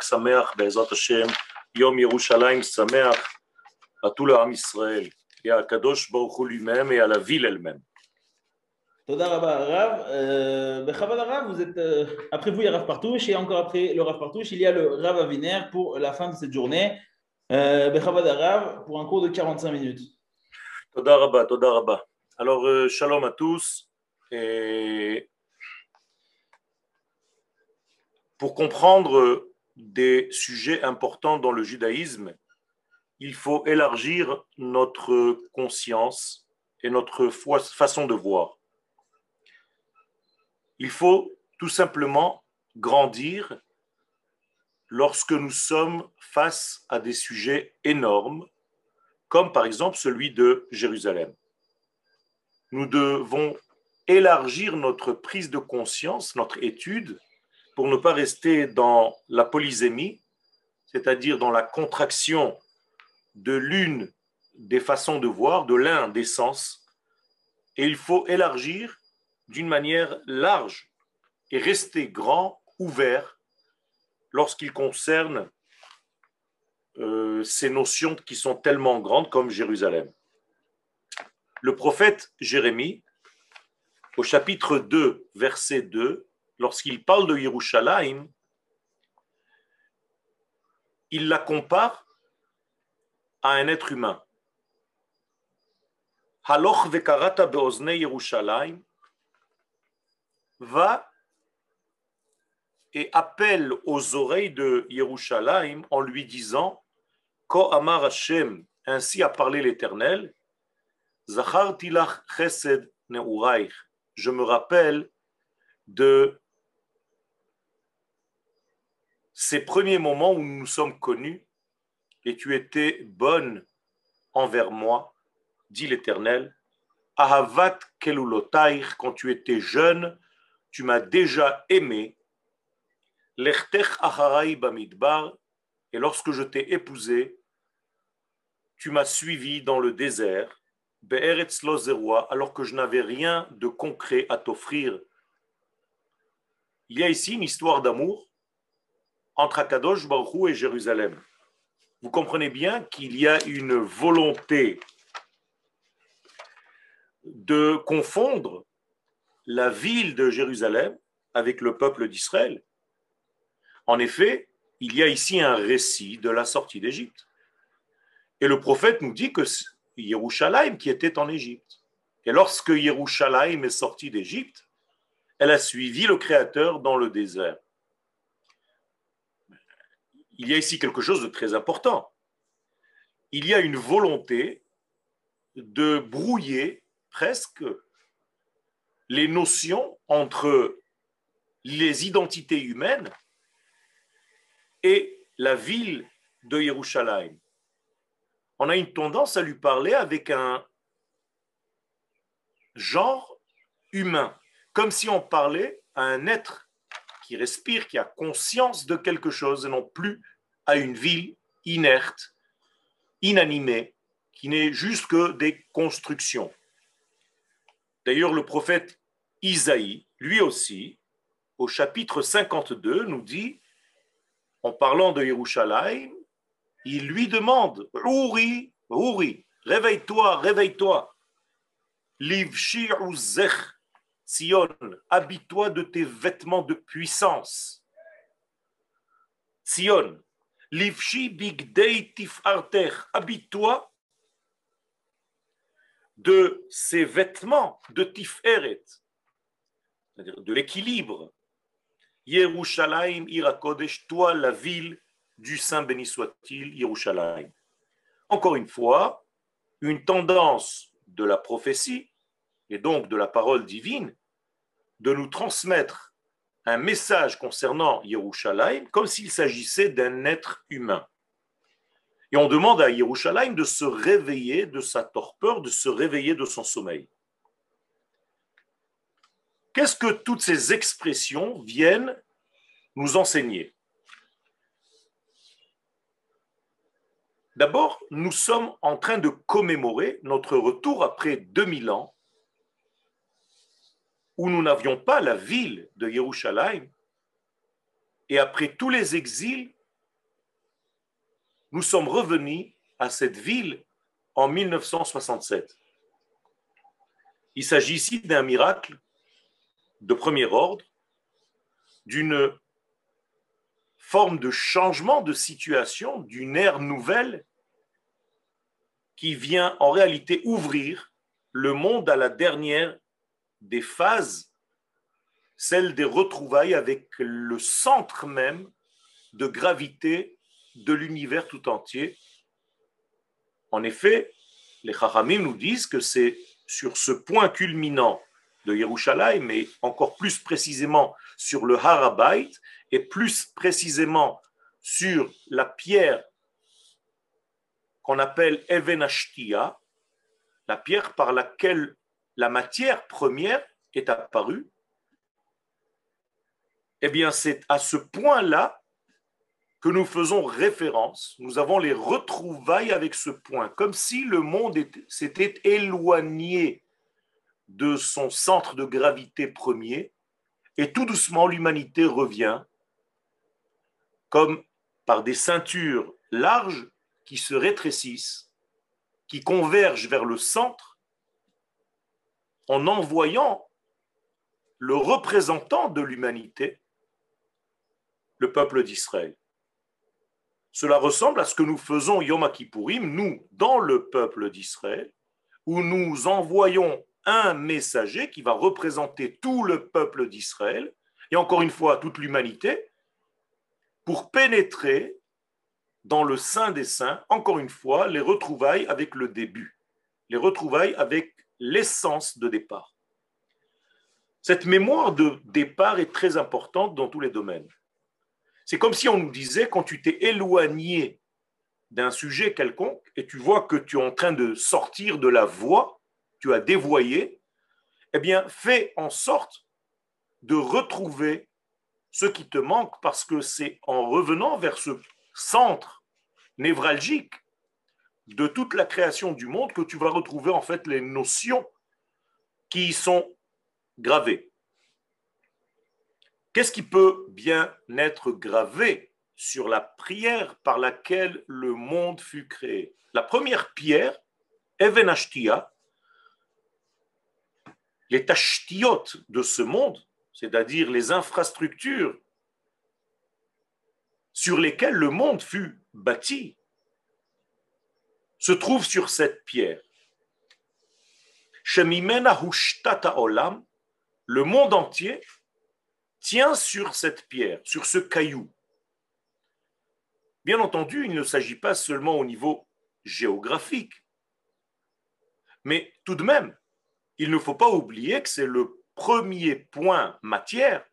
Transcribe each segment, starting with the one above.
Sameach, Bezat Hashem, Yom Yerushalayim Sameach à tout le Ham Israël et à Kadosh Baruch Hu lui-même et à la ville elle-même. Toda Rabba Rav. Euh, Rav, vous êtes, euh, après vous, il y a Rav Partouche, et encore après le Rav Partouche, il y a le Rav Aviner pour la fin de cette journée. Euh, Bechabad Rav, pour un cours de 45 minutes. Toda Rabba, Toda Rabba. Alors, euh, shalom à tous. Et pour comprendre des sujets importants dans le judaïsme, il faut élargir notre conscience et notre façon de voir. Il faut tout simplement grandir lorsque nous sommes face à des sujets énormes, comme par exemple celui de Jérusalem. Nous devons élargir notre prise de conscience, notre étude, pour ne pas rester dans la polysémie, c'est-à-dire dans la contraction de l'une des façons de voir, de l'un des sens, et il faut élargir d'une manière large et rester grand, ouvert, lorsqu'il concerne euh, ces notions qui sont tellement grandes comme Jérusalem. Le prophète Jérémie, au chapitre 2, verset 2, lorsqu'il parle de Yerushalayim, il la compare à un être humain. Haloch vekarata beozne Yerushalayim va et appelle aux oreilles de Yerushalayim en lui disant Ko amar Hashem, ainsi a parlé l'Éternel, Zacharti lach chesed neuraich. Je me rappelle de ces premiers moments où nous nous sommes connus et tu étais bonne envers moi, dit l'Éternel. Ahavat kelulotaich, quand tu étais jeune, tu m'as déjà aimé. Lechtech acharai bamidbar, et lorsque je t'ai épousé, tu m'as suivi dans le désert, Be'eretz alors que je n'avais rien de concret à t'offrir. Il y a ici une histoire d'amour entre Akadosh Baruch Hu et Jérusalem. Vous comprenez bien qu'il y a une volonté de confondre la ville de Jérusalem avec le peuple d'Israël. En effet, il y a ici un récit de la sortie d'Égypte. Et le prophète nous dit que Yerushalayim qui était en Égypte. Et lorsque Yerushalayim est sortie d'Égypte, elle a suivi le Créateur dans le désert. Il y a ici quelque chose de très important. Il y a une volonté de brouiller presque les notions entre les identités humaines et la ville de Yerushalayim. On a une tendance à lui parler avec un genre humain, comme si on parlait à un être qui respire, qui a conscience de quelque chose, et non plus à une ville inerte, inanimée, qui n'est juste que des constructions. D'ailleurs, le prophète Isaïe, lui aussi, au chapitre 52, nous dit, en parlant de Yerushalayim, il lui demande, Ouri, Ouri, réveille-toi, réveille-toi. Livshi uzech, Sion, habille-toi de tes vêtements de puissance. Sion, Livshi bigdei tifarter, habille-toi de ces vêtements de tiferet, c'est-à-dire de l'équilibre. Yerushalayim irakodesh, toi la ville du Saint béni soit-il, Yerushalayim. Encore une fois, une tendance de la prophétie et donc de la parole divine de nous transmettre un message concernant Yerushalayim comme s'il s'agissait d'un être humain. Et on demande à Yerushalayim de se réveiller de sa torpeur, de se réveiller de son sommeil. Qu'est-ce que toutes ces expressions viennent nous enseigner? D'abord, nous sommes en train de commémorer notre retour après 2000 ans où nous n'avions pas la ville de Yerushalayim Et après tous les exils, nous sommes revenus à cette ville en 1967. Il s'agit ici d'un miracle de premier ordre, d'une forme de changement de situation, d'une ère nouvelle qui vient en réalité ouvrir le monde à la dernière des phases, celle des retrouvailles avec le centre même de gravité de l'univers tout entier. En effet, les Chachamim nous disent que c'est sur ce point culminant de Yerushalayim, mais encore plus précisément sur le Harabait, et plus précisément sur la pierre qu'on appelle Even la pierre par laquelle la matière première est apparue, eh bien c'est à ce point-là que nous faisons référence, nous avons les retrouvailles avec ce point, comme si le monde s'était éloigné de son centre de gravité premier, et tout doucement l'humanité revient comme par des ceintures larges qui se rétrécissent, qui convergent vers le centre, en envoyant le représentant de l'humanité, le peuple d'Israël. Cela ressemble à ce que nous faisons Yom Kippourim, nous, dans le peuple d'Israël, où nous envoyons un messager qui va représenter tout le peuple d'Israël, et encore une fois toute l'humanité, pour pénétrer dans le sein des saints, encore une fois, les retrouvailles avec le début, les retrouvailles avec l'essence de départ. Cette mémoire de départ est très importante dans tous les domaines. C'est comme si on nous disait, quand tu t'es éloigné d'un sujet quelconque et tu vois que tu es en train de sortir de la voie, tu as dévoyé, eh bien, fais en sorte de retrouver ce qui te manque parce que c'est en revenant vers ce centre névralgique de toute la création du monde que tu vas retrouver en fait les notions qui y sont gravées. Qu'est-ce qui peut bien être gravé sur la prière par laquelle le monde fut créé? La première pierre, Even les tashtiyot de ce monde, c'est-à-dire les infrastructures sur lesquelles le monde fut bâti, se trouvent sur cette pierre. le monde entier tient sur cette pierre, sur ce caillou. Bien entendu, il ne s'agit pas seulement au niveau géographique, mais tout de même, il ne faut pas oublier que c'est le premier point matière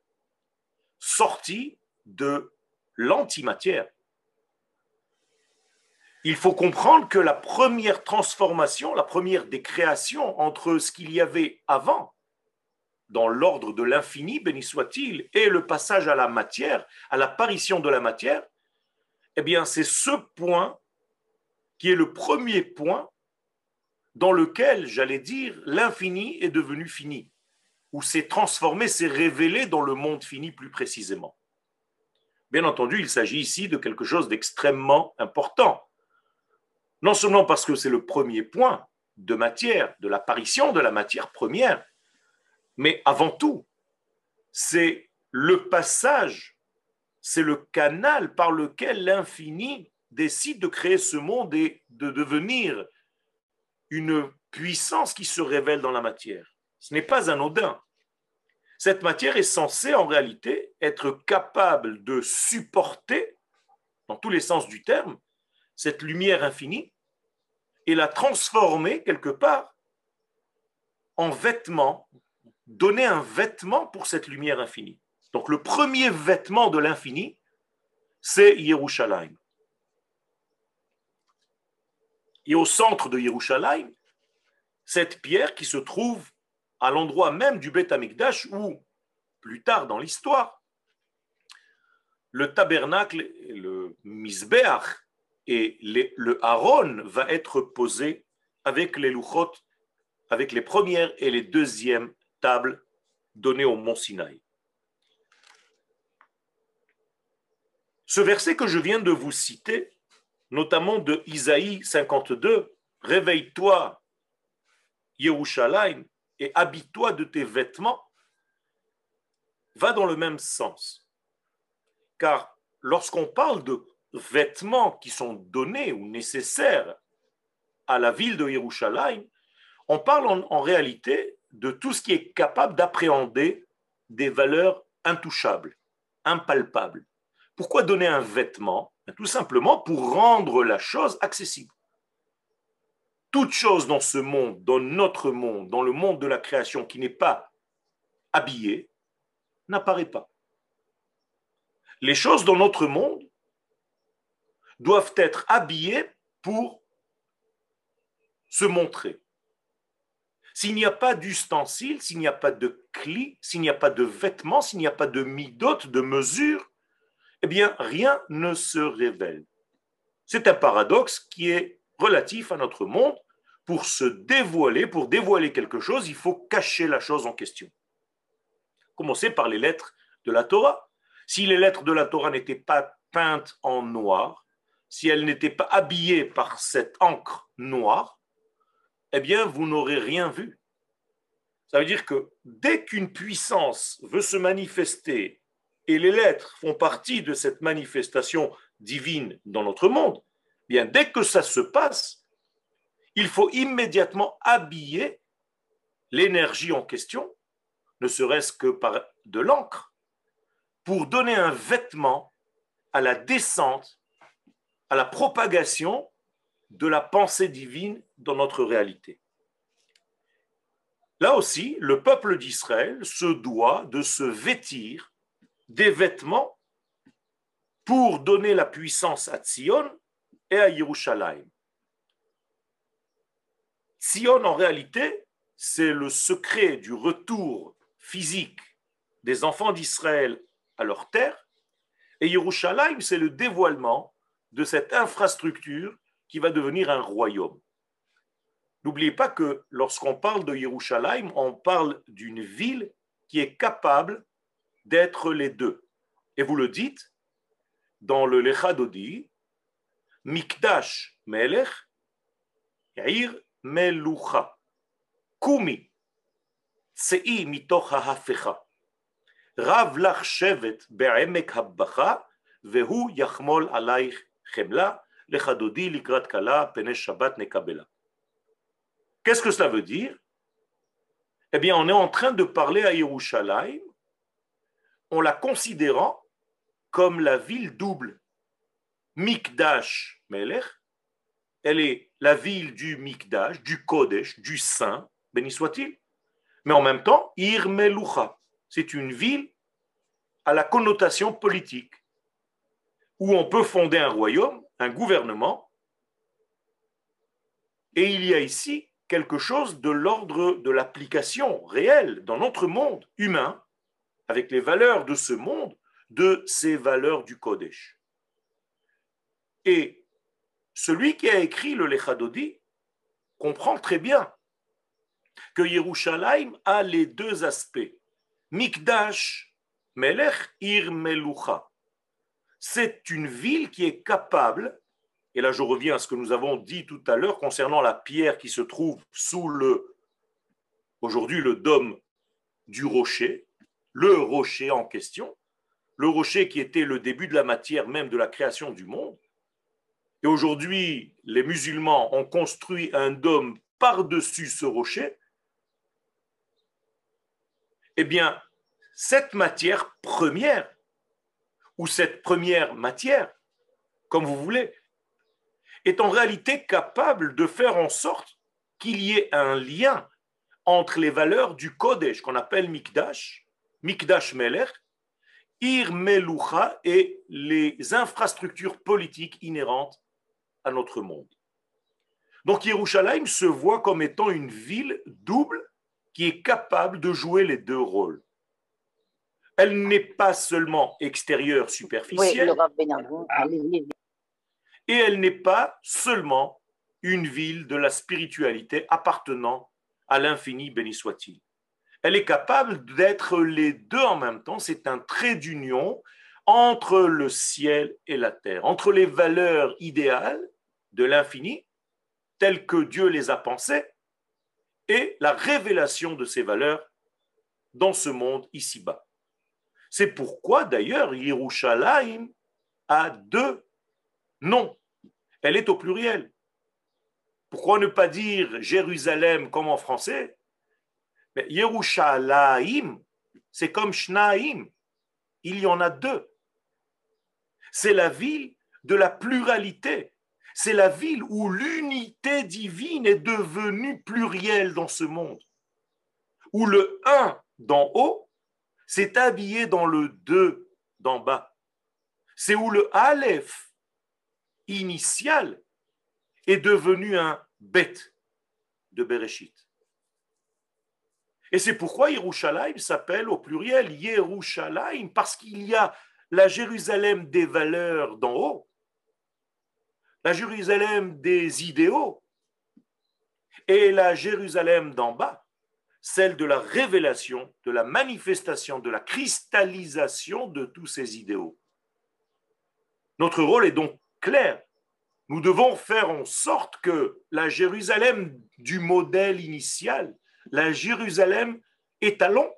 sorti de l'antimatière. Il faut comprendre que la première transformation, la première des créations entre ce qu'il y avait avant, dans l'ordre de l'infini, béni soit-il, et le passage à la matière, à l'apparition de la matière, eh bien c'est ce point qui est le premier point dans lequel, j'allais dire, l'infini est devenu fini, ou s'est transformé, s'est révélé dans le monde fini plus précisément. Bien entendu, il s'agit ici de quelque chose d'extrêmement important. Non seulement parce que c'est le premier point de matière, de l'apparition de la matière première, mais avant tout, c'est le passage, c'est le canal par lequel l'infini décide de créer ce monde et de devenir une puissance qui se révèle dans la matière. Ce n'est pas anodin. Cette matière est censée en réalité être capable de supporter, dans tous les sens du terme, cette lumière infinie et la transformer quelque part en vêtement, donner un vêtement pour cette lumière infinie. Donc le premier vêtement de l'infini, c'est Yerushalayim. Et au centre de Yerushalayim, cette pierre qui se trouve à l'endroit même du Beth Amikdash où, plus tard dans l'histoire, le tabernacle, le misbeach et le haron va être posé avec les luchot, avec les premières et les deuxièmes tables données au mont Sinaï. Ce verset que je viens de vous citer, notamment de Isaïe 52, Réveille-toi, Yerushalayim, et habille-toi de tes vêtements, va dans le même sens. Car lorsqu'on parle de vêtements qui sont donnés ou nécessaires à la ville de Yerushalayim, on parle en, réalité de tout ce qui est capable d'appréhender des valeurs intouchables, impalpables. Pourquoi donner un vêtement? Ben, Tout simplement pour rendre la chose accessible. Toute chose dans ce monde, dans notre monde, dans le monde de la création qui n'est pas habillée, n'apparaît pas. Les choses dans notre monde doivent être habillées pour se montrer. S'il n'y a pas d'ustensile, s'il n'y a pas de cli, s'il n'y a pas de vêtements, s'il n'y a pas de midote, de mesure, eh bien, rien ne se révèle. C'est un paradoxe qui est relatif à notre monde. Pour se dévoiler, pour dévoiler quelque chose, il faut cacher la chose en question. Commencer par les lettres de la Torah. Si les lettres de la Torah n'étaient pas peintes en noir, si elles n'étaient pas habillées par cette encre noire, eh bien, vous n'aurez rien vu. Ça veut dire que dès qu'une puissance veut se manifester et les lettres font partie de cette manifestation divine dans notre monde, eh bien dès que ça se passe, il faut immédiatement habiller l'énergie en question, ne serait-ce que par de l'encre, pour donner un vêtement à la descente, à la propagation de la pensée divine dans notre réalité. Là aussi, le peuple d'Israël se doit de se vêtir des vêtements pour donner la puissance à Tzion et à Yerushalayim. Tzion, en réalité, c'est le secret du retour physique des enfants d'Israël à leur terre, et Yerushalayim, c'est le dévoilement de cette infrastructure qui va devenir un royaume. N'oubliez pas que lorsqu'on parle de Yerushalayim, on parle d'une ville qui est capable d'être les deux. Et vous le dites dans le Lechadodi, Mikdash Melech, Yair Melucha, Kumi, Tsei mitoch ha'hafecha, Rav lach shevet be'emek habbacha, vehu yachmol alayich Qu'est-ce que cela veut dire? Eh bien, on est en train de parler à Yerushalayim en la considérant comme la ville double. Mikdash Melech, elle est la ville du Mikdash, du Kodesh, du Saint, béni soit-il. Mais en même temps, Ir c'est une ville à la connotation politique, où on peut fonder un royaume un gouvernement, et il y a ici quelque chose de l'ordre de l'application réelle dans notre monde humain, avec les valeurs de ce monde, de ces valeurs du Kodesh. Et celui qui a écrit le Lechadodi comprend très bien que Yerushalayim a les deux aspects. Mikdash, Melech, Ir Melucha c'est une ville qui est capable, et là je reviens à ce que nous avons dit tout à l'heure concernant la pierre qui se trouve sous le, aujourd'hui le dôme du rocher, le rocher en question, le rocher qui était le début de la matière même de la création du monde. Et aujourd'hui, les musulmans ont construit un dôme par-dessus ce rocher. Eh bien, cette matière première ou cette première matière, comme vous voulez, est en réalité capable de faire en sorte qu'il y ait un lien entre les valeurs du Kodesh qu'on appelle Mikdash, Mikdash Melech, Ir Melucha et les infrastructures politiques inhérentes à notre monde. Donc Yerushalayim se voit comme étant une ville double qui est capable de jouer les deux rôles elle n'est pas seulement extérieure, superficielle, et elle n'est pas seulement une ville de la spiritualité appartenant à l'infini, béni soit-il. Elle est capable d'être les deux en même temps, c'est un trait d'union entre le ciel et la terre, entre les valeurs idéales de l'infini, telles que Dieu les a pensées, et la révélation de ces valeurs dans ce monde ici-bas. C'est pourquoi d'ailleurs Yerushalayim a deux noms. Elle est au pluriel. Pourquoi ne pas dire Jérusalem comme en français? Mais Yerushalayim, c'est comme Shnaim. Il y en a deux. C'est la ville de la pluralité. C'est la ville où l'unité divine est devenue plurielle dans ce monde. Où le un d'en haut s'est habillé dans le deux d'en bas. C'est où le Aleph initial est devenu un bête de Bereshit. Et c'est pourquoi Yerushalayim s'appelle au pluriel Yerushalayim, parce qu'il y a la Jérusalem des valeurs d'en haut, la Jérusalem des idéaux et la Jérusalem d'en bas, celle de la révélation, de la manifestation, de la cristallisation de tous ces idéaux. Notre rôle est donc clair. Nous devons faire en sorte que la Jérusalem du modèle initial, la Jérusalem étalon,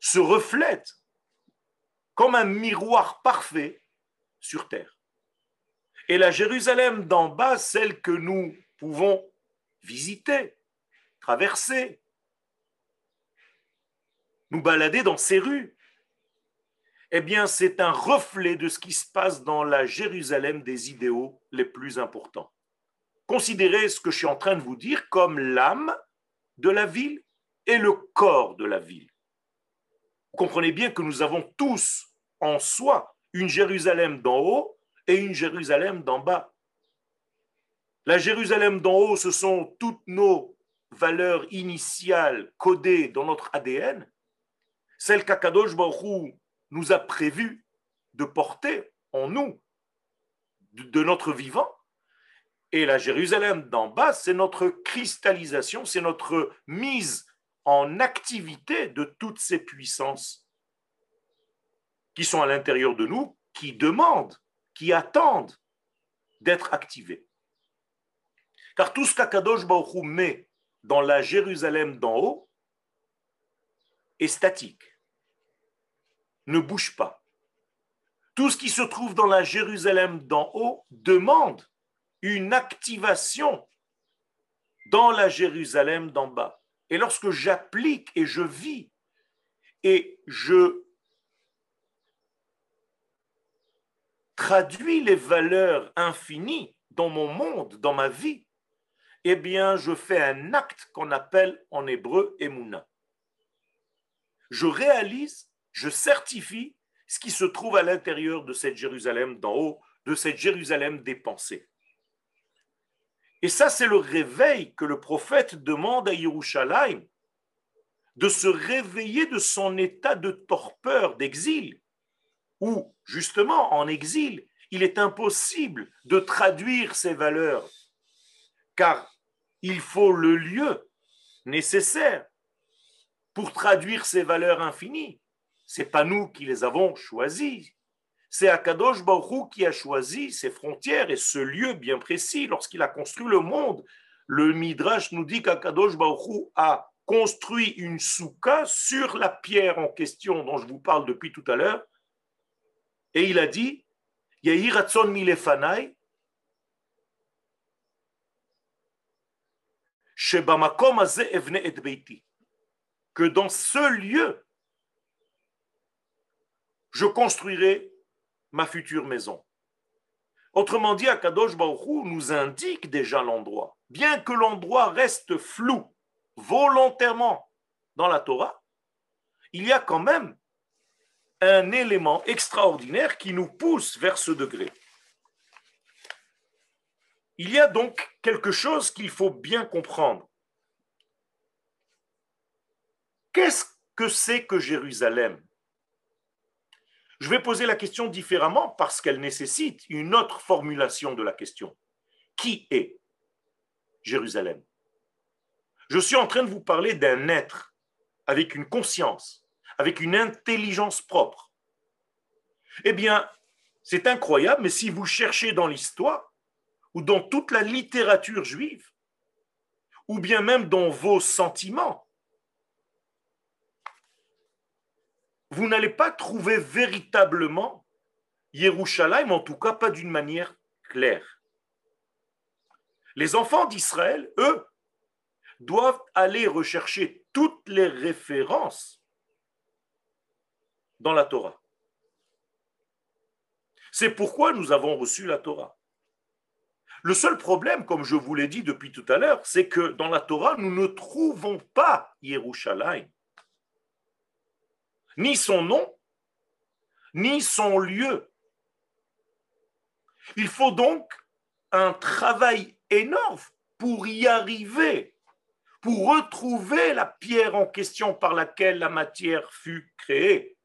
se reflète comme un miroir parfait sur terre. Et la Jérusalem d'en bas, celle que nous pouvons visiter, traverser, nous balader dans ces rues, eh bien, c'est un reflet de ce qui se passe dans la Jérusalem des idéaux les plus importants. Considérez ce que je suis en train de vous dire comme l'âme de la ville et le corps de la ville. Vous comprenez bien que nous avons tous en soi une Jérusalem d'en haut et une Jérusalem d'en bas. La Jérusalem d'en haut, ce sont toutes nos valeurs initiales codées dans notre ADN, celles qu'Akadosh Baruch nous a prévu de porter en nous, de notre vivant. Et la Jérusalem d'en bas, c'est notre cristallisation, c'est notre mise en activité de toutes ces puissances qui sont à l'intérieur de nous, qui demandent, qui attendent d'être activées. Car tout ce qu'Akadosh Baruch met dans la Jérusalem d'en haut est statique, ne bouge pas. Tout ce qui se trouve dans la Jérusalem d'en haut demande une activation dans la Jérusalem d'en bas. Et lorsque j'applique et je vis et je traduis les valeurs infinies dans mon monde, dans ma vie, eh bien, je fais un acte qu'on appelle en hébreu Emouna. Je réalise, je certifie ce qui se trouve à l'intérieur de cette Jérusalem d'en haut, de cette Jérusalem des pensées. Et ça, c'est le réveil que le prophète demande à Yerushalayim, de se réveiller de son état de torpeur, d'exil, où, justement, en exil, il est impossible de traduire ces valeurs, car il faut le lieu nécessaire pour traduire ces valeurs infinies. C'est pas nous qui les avons choisies. C'est Akadosh Baruch qui a choisi ces frontières et ce lieu bien précis lorsqu'il a construit le monde. Le Midrash nous dit qu'Akadosh Baruch a construit une souka sur la pierre en question dont je vous parle depuis tout à l'heure et il a dit, milefanai, que dans ce lieu, je construirai ma future maison. Autrement dit, Akadosh Baruch nous indique déjà l'endroit. Bien que l'endroit reste flou volontairement dans la Torah, il y a quand même un élément extraordinaire qui nous pousse vers ce degré. Il y a donc quelque chose qu'il faut bien comprendre. Qu'est-ce que c'est que Jérusalem? Je vais poser la question différemment parce qu'elle nécessite une autre formulation de la question. Qui est Jérusalem? Je suis en train de vous parler d'un être avec une conscience avec une intelligence propre. Eh bien, c'est incroyable, mais si vous cherchez dans l'histoire, ou dans toute la littérature juive, ou bien même dans vos sentiments, vous n'allez pas trouver véritablement Yerushalayim, en tout cas pas d'une manière claire. Les enfants d'Israël, eux, doivent aller rechercher toutes les références dans la Torah. C'est pourquoi nous avons reçu la Torah. Le seul problème, comme je vous l'ai dit depuis tout à l'heure, c'est que dans la Torah, nous ne trouvons pas Yerushalayim, ni son nom, ni son lieu. Il faut donc un travail énorme pour y arriver, pour retrouver la pierre en question par laquelle la matière fut créée.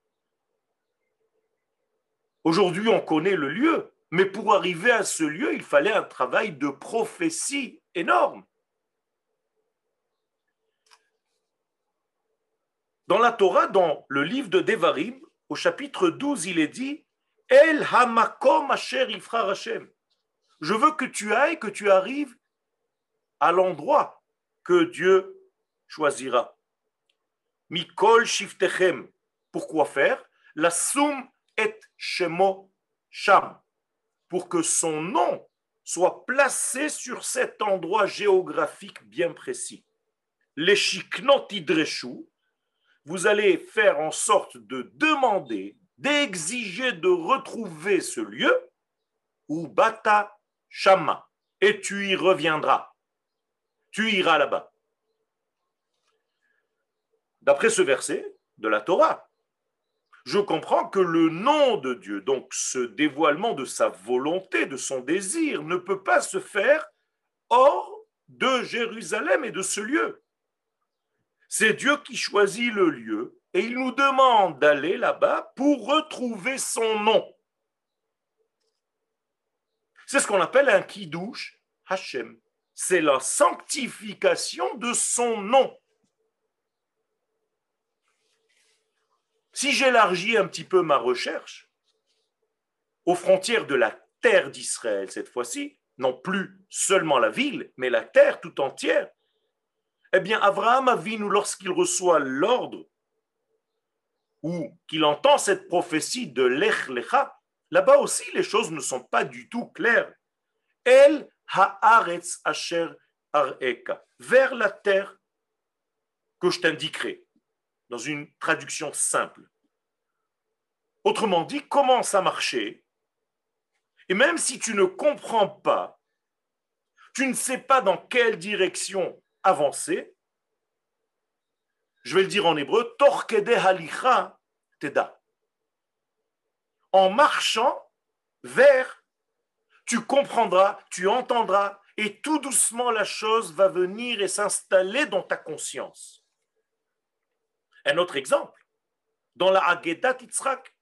Aujourd'hui, on connaît le lieu, mais pour arriver à ce lieu, il fallait un travail de prophétie énorme. Dans la Torah, dans le livre de Devarim, au chapitre 12, il est dit El hamakom asher ifra Hashem. Je veux que tu ailles, que tu arrives à l'endroit que Dieu choisira. Mikol shiftechem. Pourquoi faire? La soum et shemo sham. Pour que son nom soit placé sur cet endroit géographique bien précis. Les shiknot vous allez faire en sorte de demander, d'exiger de retrouver ce lieu, ou bata shama, et tu y reviendras tu iras là-bas. D'après ce verset de la Torah, je comprends que le nom de Dieu, donc ce dévoilement de sa volonté, de son désir, ne peut pas se faire hors de Jérusalem et de ce lieu. C'est Dieu qui choisit le lieu et il nous demande d'aller là-bas pour retrouver son nom. C'est ce qu'on appelle un kidouche Hachem c'est la sanctification de son nom. Si j'élargis un petit peu ma recherche aux frontières de la terre d'Israël cette fois-ci, non plus seulement la ville, mais la terre tout entière, eh bien, Abraham nous lorsqu'il reçoit l'ordre ou qu'il entend cette prophétie de Lech Lecha, là-bas aussi les choses ne sont pas du tout claires. Elle haaretz asher areka, vers la terre que je t'indiquerai, dans une traduction simple. Autrement dit, commence à marcher, et même si tu ne comprends pas, tu ne sais pas dans quelle direction avancer, je vais le dire en hébreu, torkede halicha teda. En marchant vers tu comprendras, tu entendras, et tout doucement la chose va venir et s'installer dans ta conscience. Un autre exemple, dans la Haggadah Titzrak,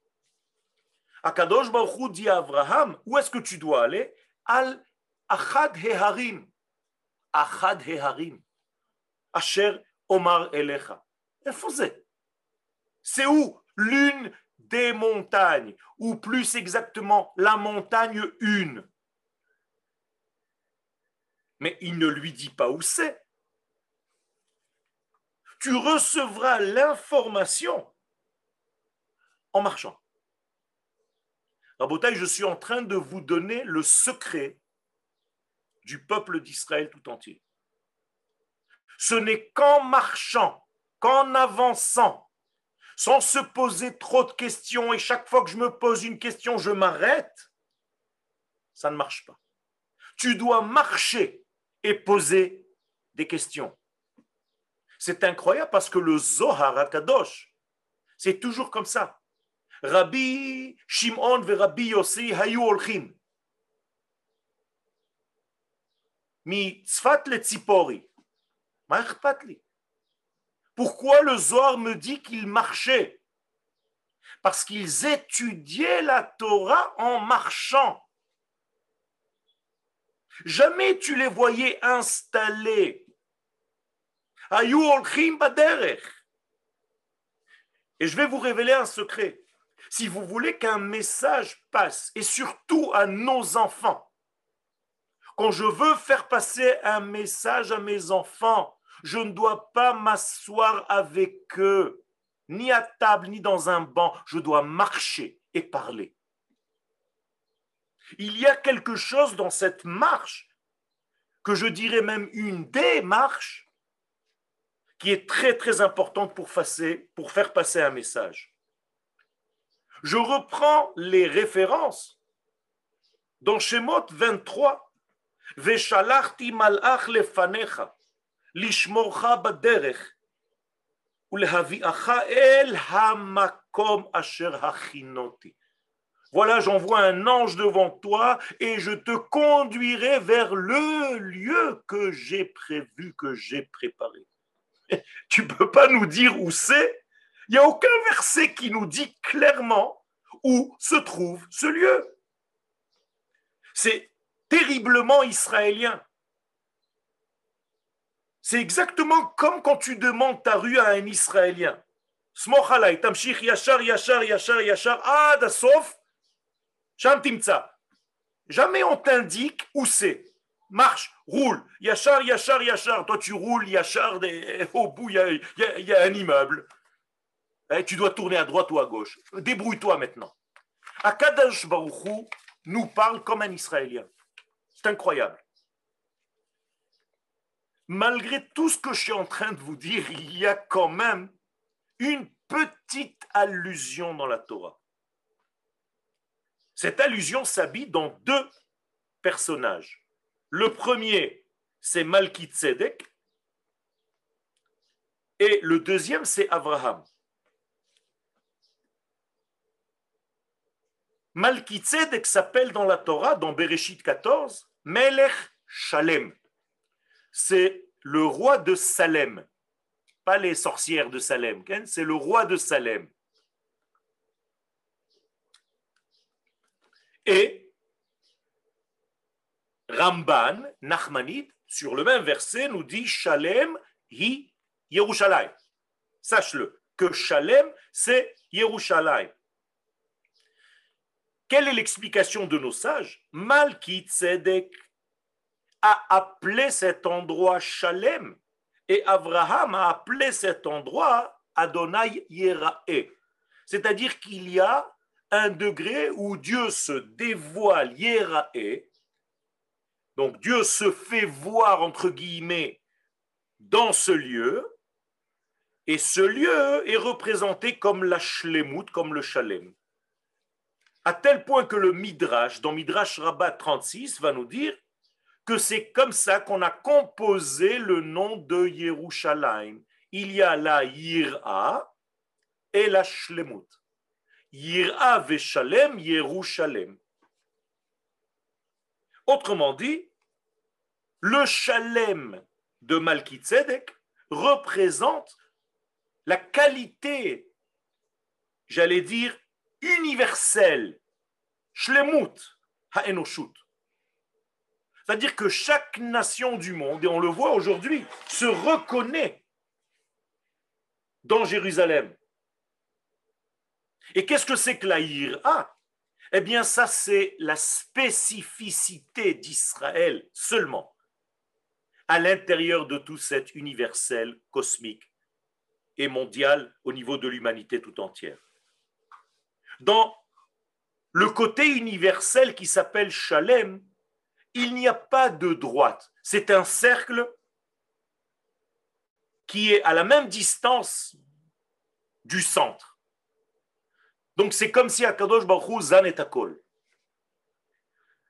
Akadosh Baruch dit à Abraham, où est-ce que tu dois aller? Al Achad Heharim. Achad Heharim. Asher Omar Elecha. C'est où? L'une des montagnes, ou plus exactement la montagne une mais il ne lui dit pas où c'est. Tu recevras l'information en marchant. Rabotaï, je suis en train de vous donner le secret du peuple d'Israël tout entier. Ce n'est qu'en marchant, qu'en avançant, sans se poser trop de questions, et chaque fois que je me pose une question, je m'arrête, ça ne marche pas. Tu dois marcher et poser des questions. C'est incroyable parce que le Zohar Akadosh, c'est toujours comme ça. Rabbi Shimon ve Rabbi Yossi hayu olchim. Mi tzfat le tzipori. Pourquoi le Zohar me dit qu'ils marchaient Parce qu'ils étudiaient la Torah en marchant. Jamais tu les voyais installés. Et je vais vous révéler un secret. Si vous voulez qu'un message passe, et surtout à nos enfants, quand je veux faire passer un message à mes enfants, je ne dois pas m'asseoir avec eux, ni à table, ni dans un banc. Je dois marcher et parler. Il y a quelque chose dans cette marche, que je dirais même une démarche, qui est très très importante pour, passer, pour faire passer un message. Je reprends les références dans Shemot 23. Malach lefanecha, lishmorcha baderech, asher hachinoti. Voilà, j'envoie un ange devant toi et je te conduirai vers le lieu que j'ai prévu, que j'ai préparé. Tu peux pas nous dire où c'est. Il n'y a aucun verset qui nous dit clairement où se trouve ce lieu. C'est terriblement israélien. C'est exactement comme quand tu demandes ta rue à un Israélien. Jamais on t'indique où c'est. Marche, roule. Yachar, yachar, yachar. Toi, tu roules, yachar, au bout, il y, a, un immeuble. Eh, tu dois tourner à droite ou à gauche. Débrouille-toi maintenant. Akadash Baruchou nous parle comme un Israélien. C'est incroyable. Malgré tout ce que je suis en train de vous dire, il y a quand même une petite allusion dans la Torah. Cette allusion s'habille dans deux personnages. Le premier, c'est Malki Tzedek, et le deuxième, c'est Abraham. Malki Tzedek s'appelle dans la Torah, dans Bereshit 14, Melech Shalem. C'est le roi de Salem, pas les sorcières de Salem, c'est le roi de Salem. Et Ramban, Nachmanid, sur le même verset, nous dit Shalem hi Yerushalayim. Sache-le, que Shalem, c'est Yerushalayim. Quelle est l'explication de nos sages? Malki Tzedek a appelé cet endroit Shalem et Abraham a appelé cet endroit Adonai Yerae. C'est-à-dire qu'il y a un degré où Dieu se dévoile Yerae, donc Dieu se fait voir entre guillemets dans ce lieu, et ce lieu est représenté comme la Shlemut, comme le Shalem à tel point que le Midrash, dans Midrash Rabbah 36, va nous dire que c'est comme ça qu'on a composé le nom de Yerushalayim. Il y a la Yira et la Shlemut. Yira Veshalem, Yerushalem. Autrement dit, le Shalem de Malkitzedek représente la qualité, j'allais dire, universel, shlemut ha'enoshut. C'est-à-dire que chaque nation du monde, et on le voit aujourd'hui, se reconnaît dans Jérusalem. Et qu'est-ce que c'est que la ira Eh bien, ça, c'est la spécificité d'Israël seulement, à l'intérieur de tout cet universel cosmique et mondial au niveau de l'humanité tout entière dans le côté universel qui s'appelle Shalem, il n'y a pas de droite. C'est un cercle qui est à la même distance du centre. Donc c'est comme si Akadosh Baruch Zan et Akol.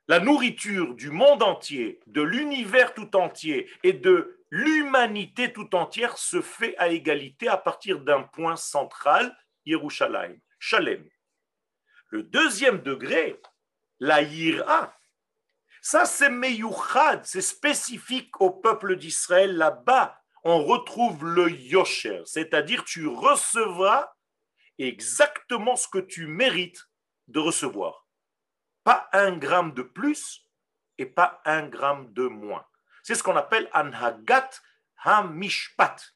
La nourriture du monde entier, de l'univers tout entier et de l'humanité tout entière se fait à égalité à partir d'un point central, Yerushalayim, Shalem. Le deuxième degré, la yira, ça c'est meyuchad, c'est spécifique au peuple d'Israël. Là-bas, on retrouve le yosher, c'est-à-dire tu recevras exactement ce que tu mérites de recevoir. Pas un gramme de plus et pas un gramme de moins. C'est ce qu'on appelle anhagat hamishpat.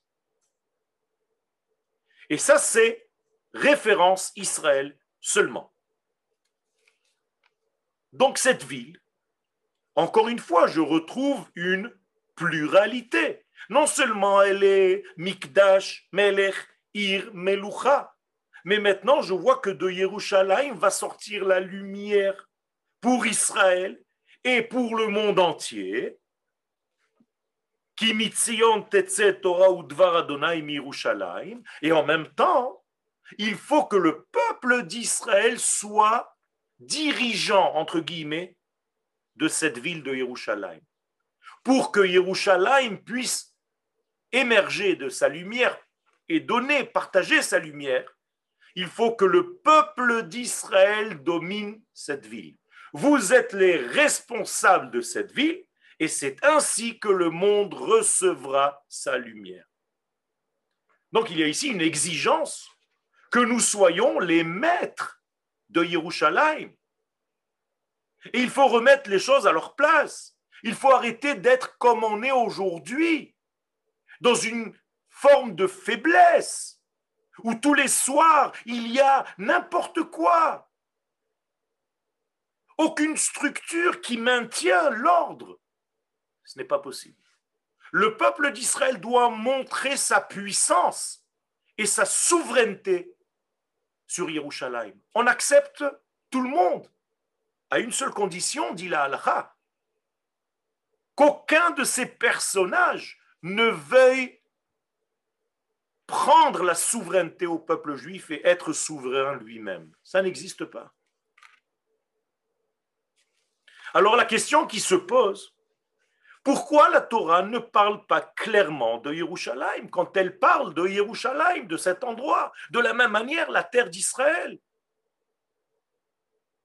Et ça, c'est référence Israël seulement. Donc cette ville, encore une fois, je retrouve une pluralité. Non seulement elle est Mikdash, Melech, Ir, Melucha, mais maintenant je vois que de Yerushalayim va sortir la lumière pour Israël et pour le monde entier. Et en même temps, il faut que le peuple d'Israël soit dirigeant, entre guillemets, de cette ville de Yerushalayim. Pour que Yerushalayim puisse émerger de sa lumière et donner, partager sa lumière, il faut que le peuple d'Israël domine cette ville. Vous êtes les responsables de cette ville et c'est ainsi que le monde recevra sa lumière. Donc il y a ici une exigence que nous soyons les maîtres de Yerushalayim. Et il faut remettre les choses à leur place. Il faut arrêter d'être comme on est aujourd'hui, dans une forme de faiblesse, où tous les soirs il y a n'importe quoi. Aucune structure qui maintient l'ordre. Ce n'est pas possible. Le peuple d'Israël doit montrer sa puissance et sa souveraineté sur Yerushalayim. On accepte tout le monde à une seule condition, dit la halakha, qu'aucun de ces personnages ne veuille prendre la souveraineté au peuple juif et être souverain lui-même. Ça n'existe pas. Alors la question qui se pose, pourquoi la Torah ne parle pas clairement de Yerushalayim quand elle parle de Yerushalayim, de cet endroit De la même manière, la terre d'Israël?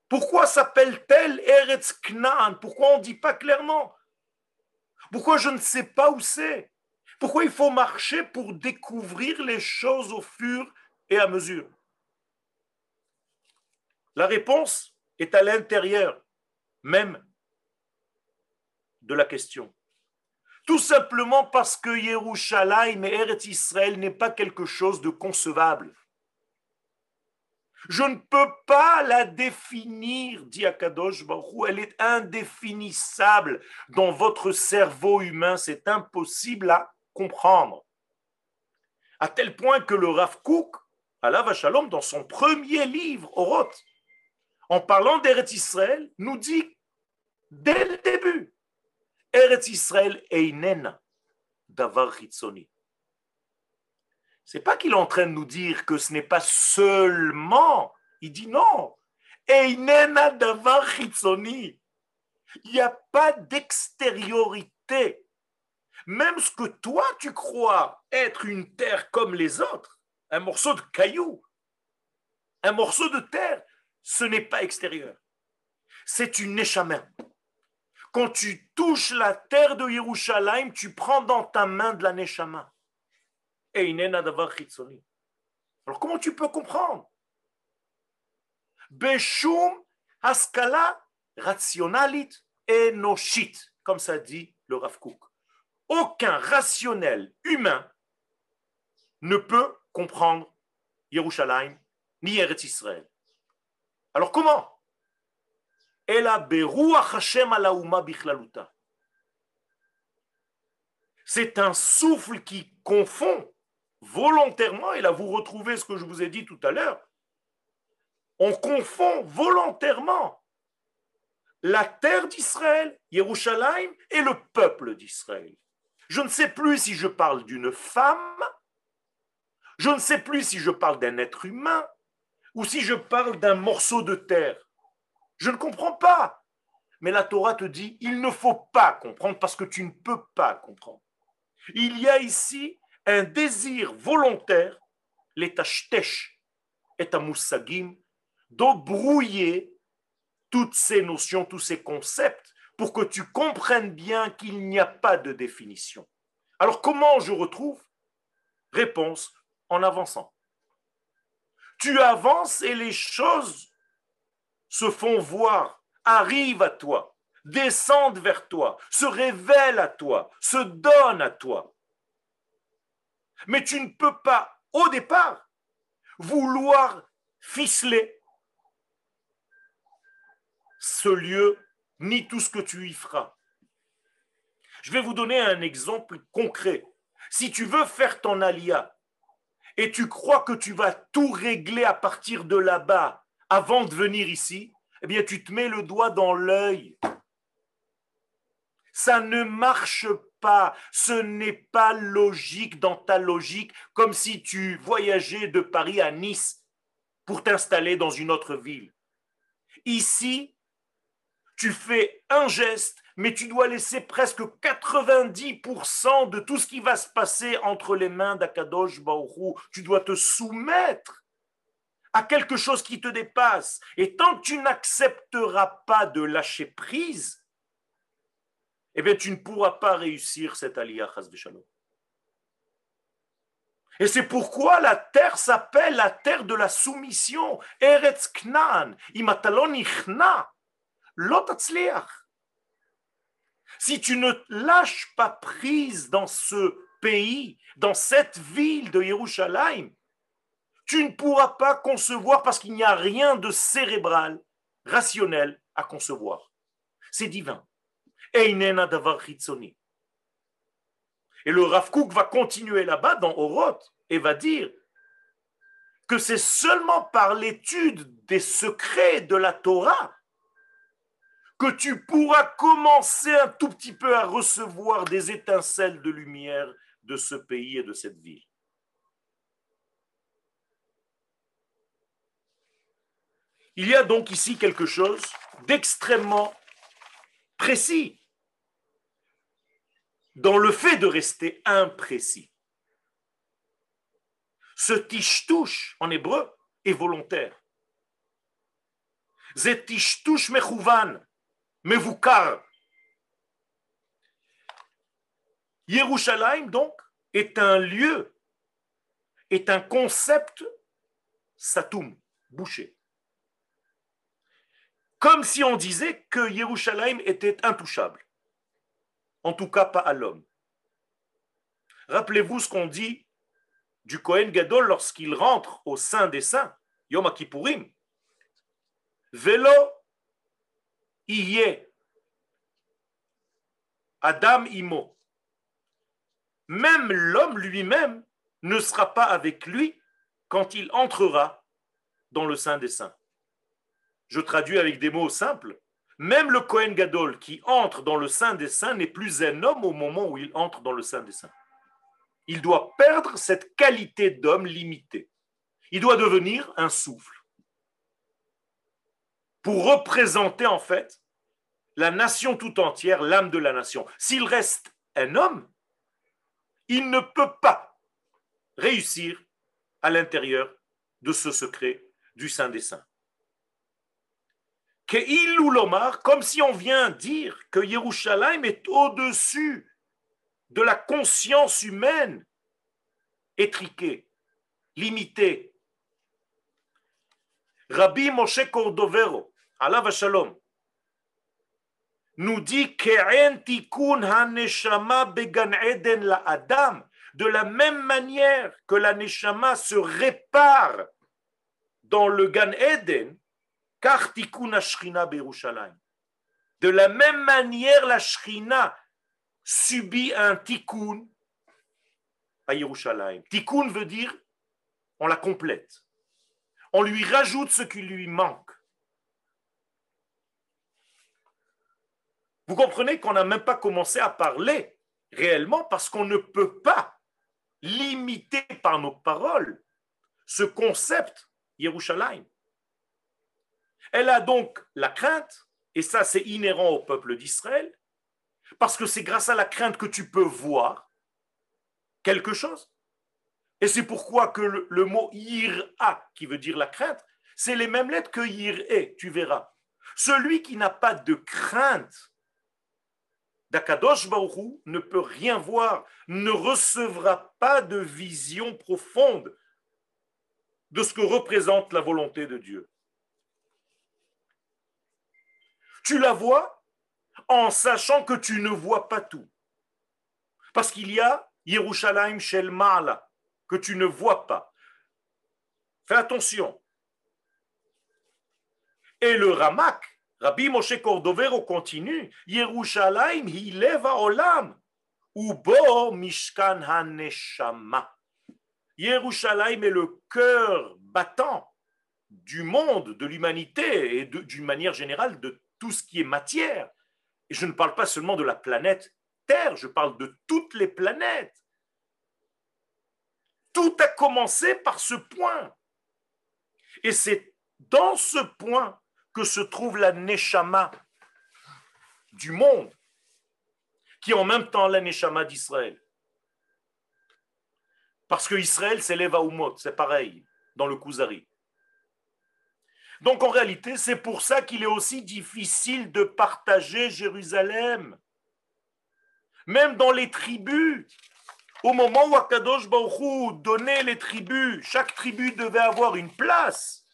Pourquoi s'appelle-t-elle Eretz Knaan Pourquoi on ne dit pas clairement? Pourquoi je ne sais pas où c'est? Pourquoi il faut marcher pour découvrir les choses au fur et à mesure? La réponse est à l'intérieur même de la question. Tout simplement parce que Yerushalayim et Eretz Israël n'est pas quelque chose de concevable. Je ne peux pas la définir, dit Akadosh Baruch elle est indéfinissable dans votre cerveau humain, c'est impossible à comprendre. À tel point que le Rav Kook, Allah Shalom, dans son premier livre, Oroth, en parlant d'Eretz Israël, nous dit dès le début, Eretz Israël einena davar chitzoni c'est pas qu'il est en train de nous dire que ce n'est pas seulement. Il dit non. Il n'y a pas d'extériorité. Même ce que toi tu crois être une terre comme les autres, un morceau de caillou, un morceau de terre, ce n'est pas extérieur. C'est une échamin. Quand tu touches la terre de Yerushalayim, tu prends dans ta main de la neshama. Alors comment tu peux comprendre? Beshum haskala rationalit enoshit, comme ça dit le Rav Kook. Aucun rationnel humain ne peut comprendre Yerushalayim ni Eretz Israël. Alors comment? C'est un souffle qui confond volontairement, et là vous retrouvez ce que je vous ai dit tout à l'heure, on confond volontairement la terre d'Israël, Yerushalayim, et le peuple d'Israël. Je ne sais plus si je parle d'une femme, je ne sais plus si je parle d'un être humain, ou si je parle d'un morceau de terre. Je ne comprends pas. Mais la Torah te dit, il ne faut pas comprendre parce que tu ne peux pas comprendre. Il y a ici un désir volontaire, les et moussagim, d'embrouiller toutes ces notions, tous ces concepts, pour que tu comprennes bien qu'il n'y a pas de définition. Alors comment je retrouve Réponse en avançant. Tu avances et les choses se font voir, arrivent à toi, descendent vers toi, se révèlent à toi, se donnent à toi. Mais tu ne peux pas, au départ, vouloir ficeler ce lieu, ni tout ce que tu y feras. Je vais vous donner un exemple concret. Si tu veux faire ton alia et tu crois que tu vas tout régler à partir de là-bas avant de venir ici, eh bien tu te mets le doigt dans l'œil. Ça ne marche pas, ce n'est pas logique dans ta logique, comme si tu voyageais de Paris à Nice pour t'installer dans une autre ville. Ici, tu fais un geste, mais tu dois laisser presque 90% de tout ce qui va se passer entre les mains d'Akadosh Baoru. Tu dois te soumettre à quelque chose qui te dépasse. Et tant que tu n'accepteras pas de lâcher prise, eh bien, tu ne pourras pas réussir cette aliyah Shalom. Et c'est pourquoi la terre s'appelle la terre de la soumission. Eretz Knan, imatalon ichna, Si tu ne lâches pas prise dans ce pays, dans cette ville de Yerushalayim, tu ne pourras pas concevoir parce qu'il n'y a rien de cérébral, rationnel à concevoir. C'est divin. Et le Rav va continuer là-bas dans Oroth et va dire que c'est seulement par l'étude des secrets de la Torah que tu pourras commencer un tout petit peu à recevoir des étincelles de lumière de ce pays et de cette ville. Il y a donc ici quelque chose d'extrêmement précis dans le fait de rester imprécis. Ce tishtouche en hébreu est volontaire. Zetishtush mechouvan, mevukar. Yerushalayim, donc, est un lieu, est un concept satum, bouché. Comme si on disait que Yerushalayim était intouchable. En tout cas, pas à l'homme. Rappelez-vous ce qu'on dit du Kohen Gadol lorsqu'il rentre au sein des saints, Yom Kippourim. Velo iye Adam imo. Même l'homme lui-même ne sera pas avec lui quand il entrera dans le sein des saints. Je traduis avec des mots simples. Même le Kohen Gadol qui entre dans le sein des saints n'est plus un homme au moment où il entre dans le sein des saints. Il doit perdre cette qualité d'homme limitée. Il doit devenir un souffle pour représenter en fait la nation tout entière, l'âme de la nation. S'il reste un homme, il ne peut pas réussir à l'intérieur de ce secret du Saint des Saints comme si on vient dire que Yerushalayim est au-dessus de la conscience humaine étriquée, limitée. Rabbi Moshe Cordovero, Allah Shalom, nous dit la Adam, de la même manière que la neshama se répare dans le Gan Eden, de la même manière, la Shrina subit un tikkun à Yerushalayim. Tikkun veut dire on la complète. On lui rajoute ce qui lui manque. Vous comprenez qu'on n'a même pas commencé à parler réellement parce qu'on ne peut pas limiter par nos paroles ce concept Yerushalayim. Elle a donc la crainte, et ça c'est inhérent au peuple d'Israël, parce que c'est grâce à la crainte que tu peux voir quelque chose. Et c'est pourquoi que le, mot ira, qui veut dire la crainte, c'est les mêmes lettres que est, tu verras. Celui qui n'a pas de crainte d'Akadosh Baruch ne peut rien voir, ne recevra pas de vision profonde de ce que représente la volonté de Dieu. Tu la vois en sachant que tu ne vois pas tout. Parce qu'il y a Yerushalayim Shel Ma'ala, que tu ne vois pas. Fais attention. Et le Ramak, Rabbi Moshe Cordovero continue, Yerushalayim hileva olam, ubo mishkan haneshama. Yerushalayim est le cœur battant du monde, de l'humanité et d'une manière générale de tout ce qui est matière. Et je ne parle pas seulement de la planète Terre, je parle de toutes les planètes. Tout a commencé par ce point. Et c'est dans ce point que se trouve la Neshama du monde, qui est en même temps la Neshama d'Israël. Parce que Israël s'élève à Oumot, c'est pareil, dans le Kuzari. Donc en réalité, c'est pour ça qu'il est aussi difficile de partager Jérusalem. Même dans les tribus, au moment où Akadosh Baruch donnait les tribus, chaque tribu devait avoir une place.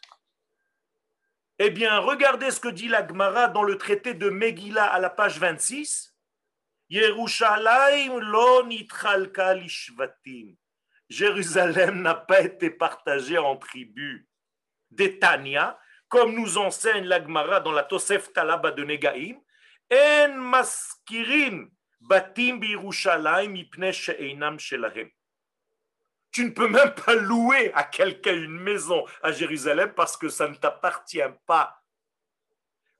Eh bien, regardez ce que dit la Gemara dans le traité de Megillah à la page 26. Yerushalayim lo Jérusalem n'a pas été partagée en tribus. D'Etania, comme nous enseigne la Gemara dans la Tosef Talaba de Negaim, en maskirim batim birushalayim ipne she'einam shelahem. Tu ne peux même pas louer à quelqu'un une maison à Jérusalem parce que ça ne t'appartient pas.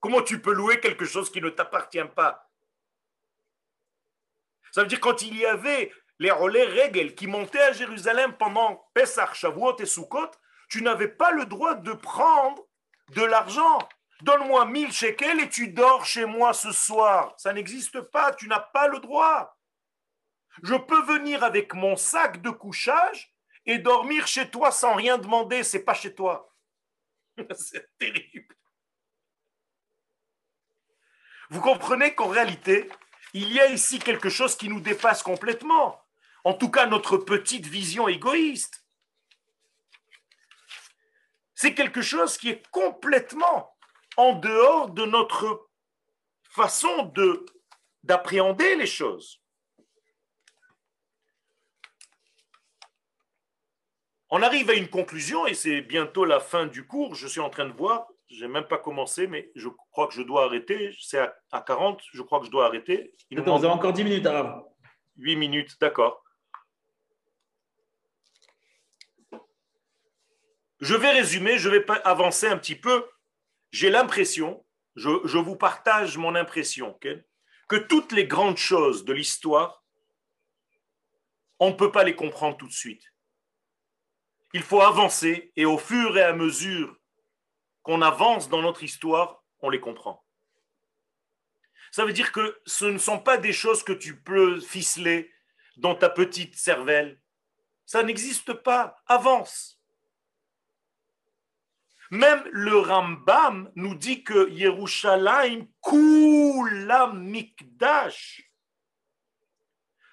Comment tu peux louer quelque chose qui ne t'appartient pas? Ça veut dire quand il y avait les relais règles qui montaient à Jérusalem pendant Pesach, Shavuot et Sukkot, tu n'avais pas le droit de prendre de l'argent. Donne-moi 1000 shekels et tu dors chez moi ce soir. Ça n'existe pas, tu n'as pas le droit. Je peux venir avec mon sac de couchage et dormir chez toi sans rien demander, c'est pas chez toi. c'est terrible. Vous comprenez qu'en réalité, il y a ici quelque chose qui nous dépasse complètement. En tout cas, notre petite vision égoïste. C'est quelque chose qui est complètement en dehors de notre façon de d'appréhender les choses. On arrive à une conclusion et c'est bientôt la fin du cours. Je suis en train de voir, je n'ai même pas commencé, mais je crois que je dois arrêter. C'est à, 40, je crois que je dois arrêter. Il Attends, vous avez encore 10 minutes, Arabe. 8 minutes, d'accord. Je vais résumer, je vais avancer un petit peu. J'ai l'impression, je, vous partage mon impression, que toutes les grandes choses de l'histoire, on ne peut pas les comprendre tout de suite il faut avancer et au fur et à mesure qu'on avance dans notre histoire, on les comprend. Ça veut dire que ce ne sont pas des choses que tu peux ficeler dans ta petite cervelle. Ça n'existe pas. Avance. Même le Rambam nous dit que Yerushalayim Kula Mikdash.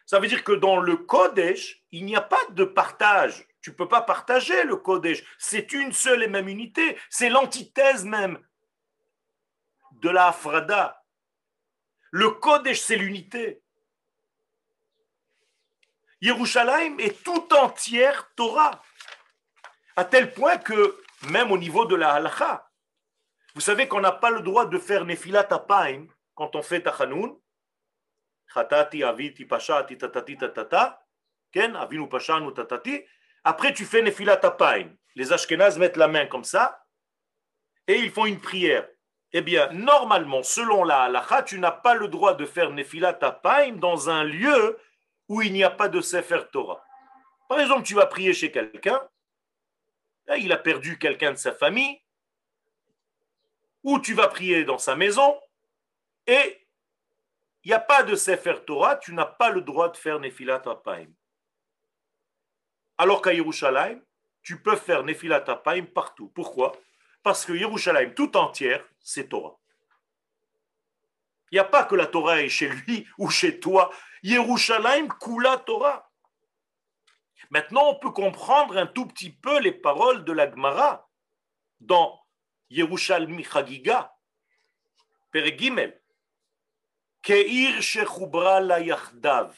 Ça veut dire que dans le Kodesh, il n'y a pas de partage. Tu ne peux pas partager le Kodesh. C'est une seule et même unité. C'est l'antithèse même de la Afrada. Le Kodesh, c'est l'unité. Yerushalayim est tout entière Torah. À tel point que, même au niveau de la halacha, vous savez qu'on n'a pas le droit de faire nefilat apaim quand on fait tachanoun. Chatati, aviti, pashati, tatati, tatata. Ken, avinu, pashanu, tatati. Après, tu fais Nefilat Apaim. Les Ashkenaz mettent la main comme ça et ils font une prière. Eh bien, normalement, selon la halakha, tu n'as pas le droit de faire Nefilat Apaim dans un lieu où il n'y a pas de Sefer Torah. Par exemple, tu vas prier chez quelqu'un, il a perdu quelqu'un de sa famille, ou tu vas prier dans sa maison, et il n'y a pas de Sefer Torah, tu n'as pas le droit de faire Nefilat Apaim. Alors qu'à Yerushalayim, tu peux faire Nefilat Apaim partout. Pourquoi? Parce que Yerushalayim tout entière, c'est Torah. Il n'y a pas que la Torah est chez lui ou chez toi. Yerushalayim Kula Torah. Maintenant, on peut comprendre un tout petit peu les paroles de la Gemara dans Yerushalmi Chagiga, Peregimel. Keir shechubra la yachdav.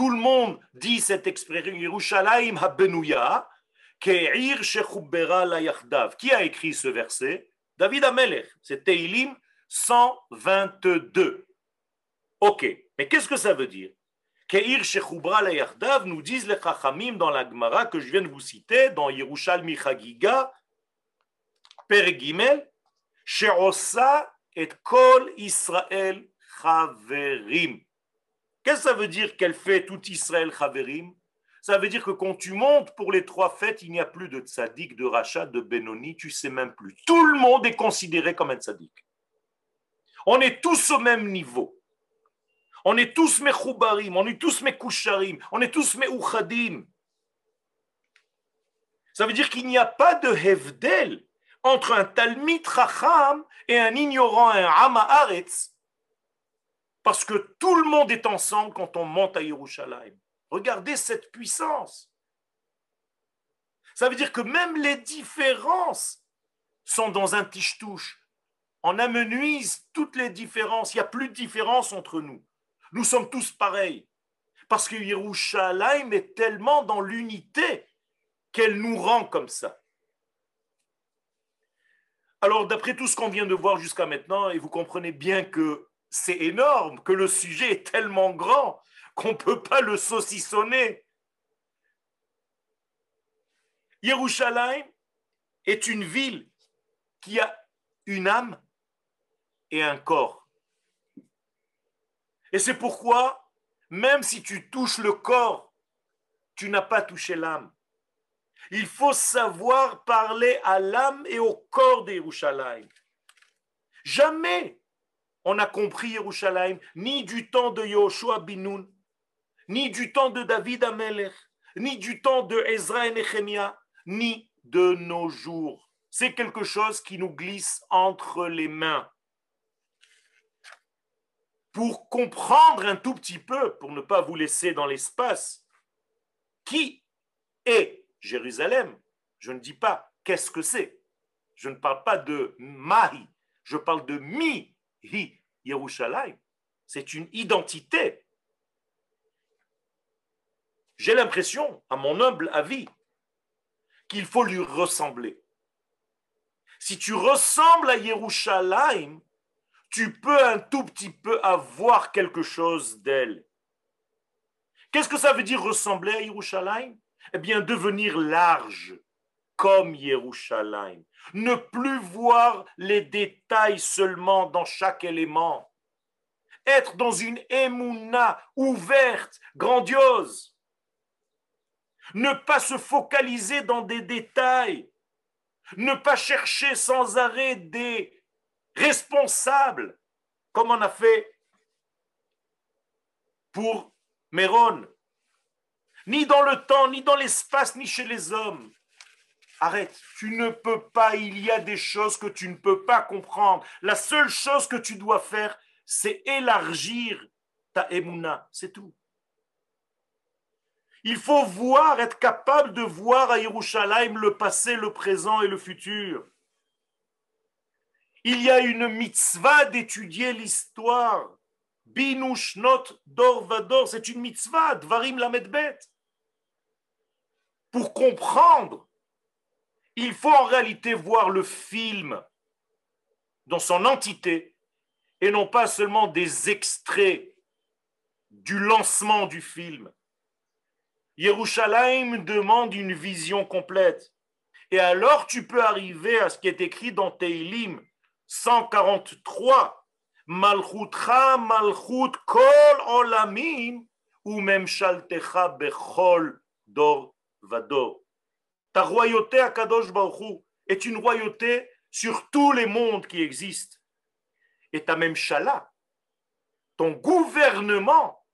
Tout le monde dit cette expression Yerushalayim habenouya, ke'ir shechubbera la. Qui a écrit ce verset? David Amelech. C'est Teilim 122. Ok, mais qu'est-ce que ça veut dire? Keir Shechoubra la nous disent les Chachamim dans la Gemara que je viens de vous citer, dans Yerushalmi Chagiga, Peregimel, Sherosa et Kol Israël Chaverim. Qu'est-ce que ça veut dire qu'elle fait tout Israël Chaverim? Ça veut dire que quand tu montes pour les trois fêtes, il n'y a plus de tzaddik, de rachat, de Benoni, tu sais même plus. Tout le monde est considéré comme un tzaddik. On est tous au même niveau. On est tous mechoubarim, on est tous mekoucharim, on est tous meuchadim. Ça veut dire qu'il n'y a pas de hevdel entre un talmid racham et un ignorant, un hamaharetz, parce que tout le monde est ensemble quand on monte à Yerushalayim. Regardez cette puissance. Ça veut dire que même les différences sont dans un tiche-touche. On amenuise toutes les différences. Il n'y a plus de différence entre nous. Nous sommes tous pareils. Parce que Yerushalayim est tellement dans l'unité qu'elle nous rend comme ça. Alors, d'après tout ce qu'on vient de voir jusqu'à maintenant, et vous comprenez bien que c'est énorme, que le sujet est tellement grand qu'on ne peut pas le saucissonner. Yerushalayim est une ville qui a une âme et un corps. Et c'est pourquoi, même si tu touches le corps, tu n'as pas touché l'âme. Il faut savoir parler à l'âme et au corps d'Yerushalayim. Jamais on n'a compris Yerushalayim, ni du temps de Yoshua Binoun, ni du temps de David Amelech, ni du temps de Ezra et Nehemiah, ni de nos jours. C'est quelque chose qui nous glisse entre les mains pour comprendre un tout petit peu, pour ne pas vous laisser dans l'espace, qui est Jérusalem? Je ne dis pas qu'est-ce que c'est. Je ne parle pas de Mahi, je parle de Yerushalayim. C'est une identité. J'ai l'impression, à mon humble avis, qu'il faut lui ressembler. Si tu ressembles à Yerushalayim, tu peux un tout petit peu avoir quelque chose d'elle. Qu'est-ce que ça veut dire ressembler à Yerushalayim? Eh bien, devenir large comme Yerushalayim. Ne plus voir les détails seulement dans chaque élément. Être dans une émouna ouverte, grandiose. Ne pas se focaliser dans des détails. Ne pas chercher sans arrêt des responsable, comme on a fait pour Méron, ni dans le temps, ni dans l'espace, ni chez les hommes. Arrête, tu ne peux pas, il y a des choses que tu ne peux pas comprendre. La seule chose que tu dois faire, c'est élargir ta émouna, c'est tout. Il faut voir, être capable de voir à Yerushalayim le passé, le présent et le futur. Il y a une mitzvah d'étudier l'histoire. Binushnot dor vador, c'est une mitzvah, dvarim lamedbet. Pour comprendre, il faut en réalité voir le film dans son entité et non pas seulement des extraits du lancement du film. Yerushalayim demande une vision complète. Et alors tu peux arriver à ce qui est écrit dans Teilim 143. Malchutcha malchut kol olamim ou même shaltecha bechol dor vador. Ta royauté à Kadosh Baruch est une royauté sur tous les mondes qui existent. Et ta même shala, ton gouvernement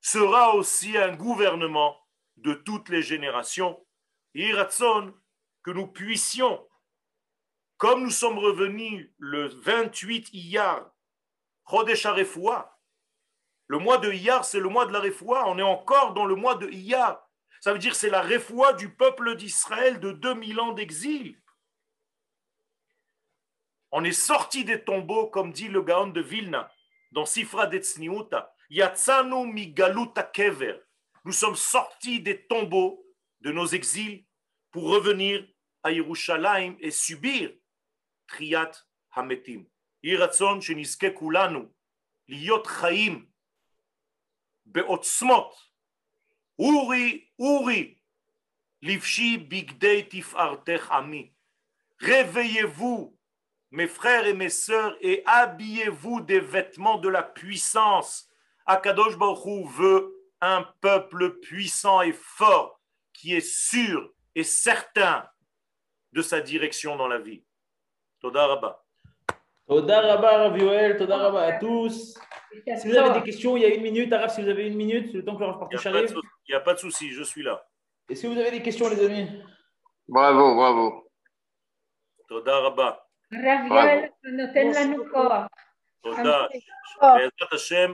sera aussi un gouvernement de toutes les générations. Iratson, que nous puissions comme nous sommes revenus le 28 Iyar, le mois de Iyar, c'est le mois de la Refoua, on est encore dans le mois de Iyar. Ça veut dire c'est la réfoi du peuple d'Israël de 2000 ans d'exil. On est sorti des tombeaux, comme dit le Gaon de Vilna, dans Sifra d'Etsniuta. Yatsanu migaluta kever. Nous sommes sortis des tombeaux, de nos exils, pour revenir à Yerushalayim et subir Triat Hametim. Yiratzon shenizke kulanu, chaim, beotzmot, Ouri, Ouri, Livshi Bigdei Tifartech Ami. Réveillez-vous, mes frères et mes sœurs, et habillez-vous des vêtements de la puissance. Akadosh Baruchou veut un peuple puissant et fort qui est sûr et certain de sa direction dans la vie. Todarabah. Toda Rabba, Rav Yoel, Toda Rabba à tous. Si vous avez des questions, il y a une minute. Araf, si vous avez une minute, le temps que le Rav Il Partouche n'y a, pas de arrive. sou- il y a pas de souci, je suis là. Est-ce que vous avez des questions, les amis bravo, bravo. Toda Rabba. הרב יואל, אתה נותן לנו כוח. תודה. כוח. בעזרת השם,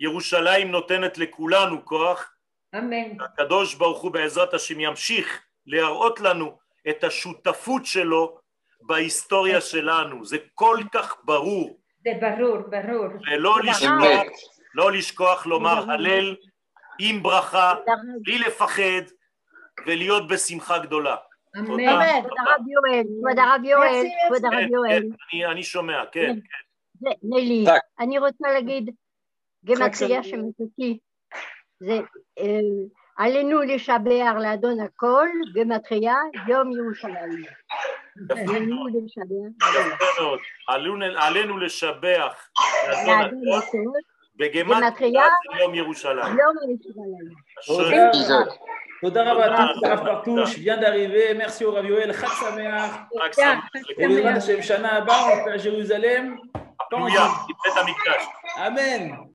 ירושלים נותנת לכולנו כוח. אמן. הקדוש ברוך הוא בעזרת השם ימשיך להראות לנו את השותפות שלו בהיסטוריה שלנו. זה כל כך ברור. זה ברור, ברור. ולא לשכוח. לא לשכוח לומר הלל עם ברכה, בלי לפחד ולהיות בשמחה גדולה. אמן. כבוד הרב יואל, כבוד הרב יואל, כבוד כן, הרב יואל. כן, אני- אני שומע, כן. זה- נילי, טק. אני רוצה להגיד, גמטריה שמתוקי, זה אה, עלינו לשבח לאדון הכל, גמטריה, יום ירושלים. יפה מאוד. עלינו לשבח בגמת יום ירושלים. אוקיי, תודה רבה, תודה הרב פרטוש, bien d'arriver, merci au Raviol, חג שמח. חג שמח. ובעזרת השם, שנה הבאה, נפגש ירוזלם. בית המקדש. אמן.